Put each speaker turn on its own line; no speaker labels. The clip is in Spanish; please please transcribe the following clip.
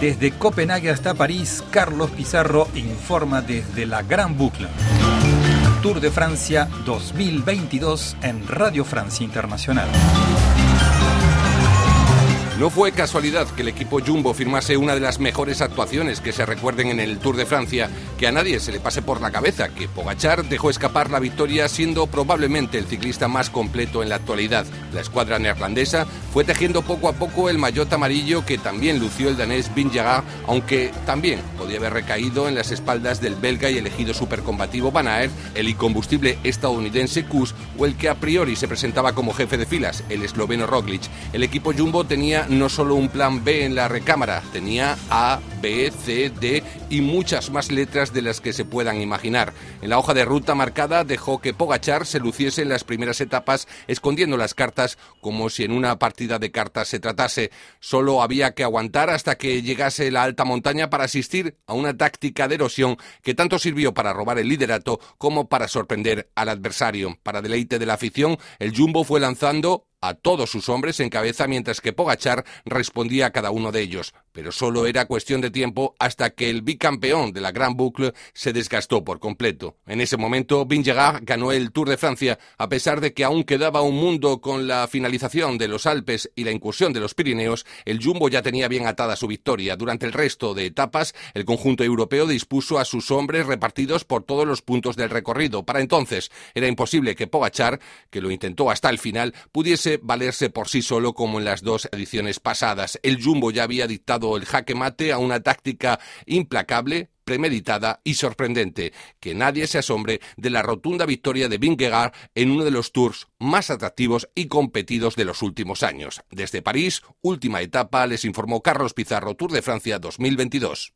Desde Copenhague hasta París, Carlos Pizarro informa desde la Gran Bucla. Tour de Francia 2022 en Radio Francia Internacional.
No fue casualidad que el equipo Jumbo firmase una de las mejores actuaciones que se recuerden en el Tour de Francia, que a nadie se le pase por la cabeza que Pogachar dejó escapar la victoria siendo probablemente el ciclista más completo en la actualidad. La escuadra neerlandesa fue tejiendo poco a poco el maillot amarillo que también lució el danés Vingegaard, aunque también podía haber recaído en las espaldas del belga y elegido supercombativo Van Aert, el incombustible estadounidense Kuss o el que a priori se presentaba como jefe de filas, el esloveno Roglic. El equipo Jumbo tenía no solo un plan B en la recámara, tenía A, B, C, D y muchas más letras de las que se puedan imaginar. En la hoja de ruta marcada dejó que Pogachar se luciese en las primeras etapas escondiendo las cartas como si en una partida de cartas se tratase. Solo había que aguantar hasta que llegase la alta montaña para asistir a una táctica de erosión que tanto sirvió para robar el liderato como para sorprender al adversario. Para deleite de la afición, el Jumbo fue lanzando a todos sus hombres en cabeza mientras que Pogachar respondía a cada uno de ellos pero solo era cuestión de tiempo hasta que el bicampeón de la Gran Boucle se desgastó por completo. En ese momento, Vingegaard ganó el Tour de Francia, a pesar de que aún quedaba un mundo con la finalización de los Alpes y la incursión de los Pirineos, el Jumbo ya tenía bien atada su victoria. Durante el resto de etapas, el conjunto europeo dispuso a sus hombres repartidos por todos los puntos del recorrido. Para entonces, era imposible que Pogachar, que lo intentó hasta el final, valerse por sí solo como en las dos ediciones pasadas. El Jumbo ya había dictado el jaque mate a una táctica implacable, premeditada y sorprendente. Que nadie se asombre de la rotunda victoria de Vingegaard en uno de los tours más atractivos y competidos de los últimos años. Desde París, última etapa, les informó Carlos Pizarro, Tour de Francia 2022.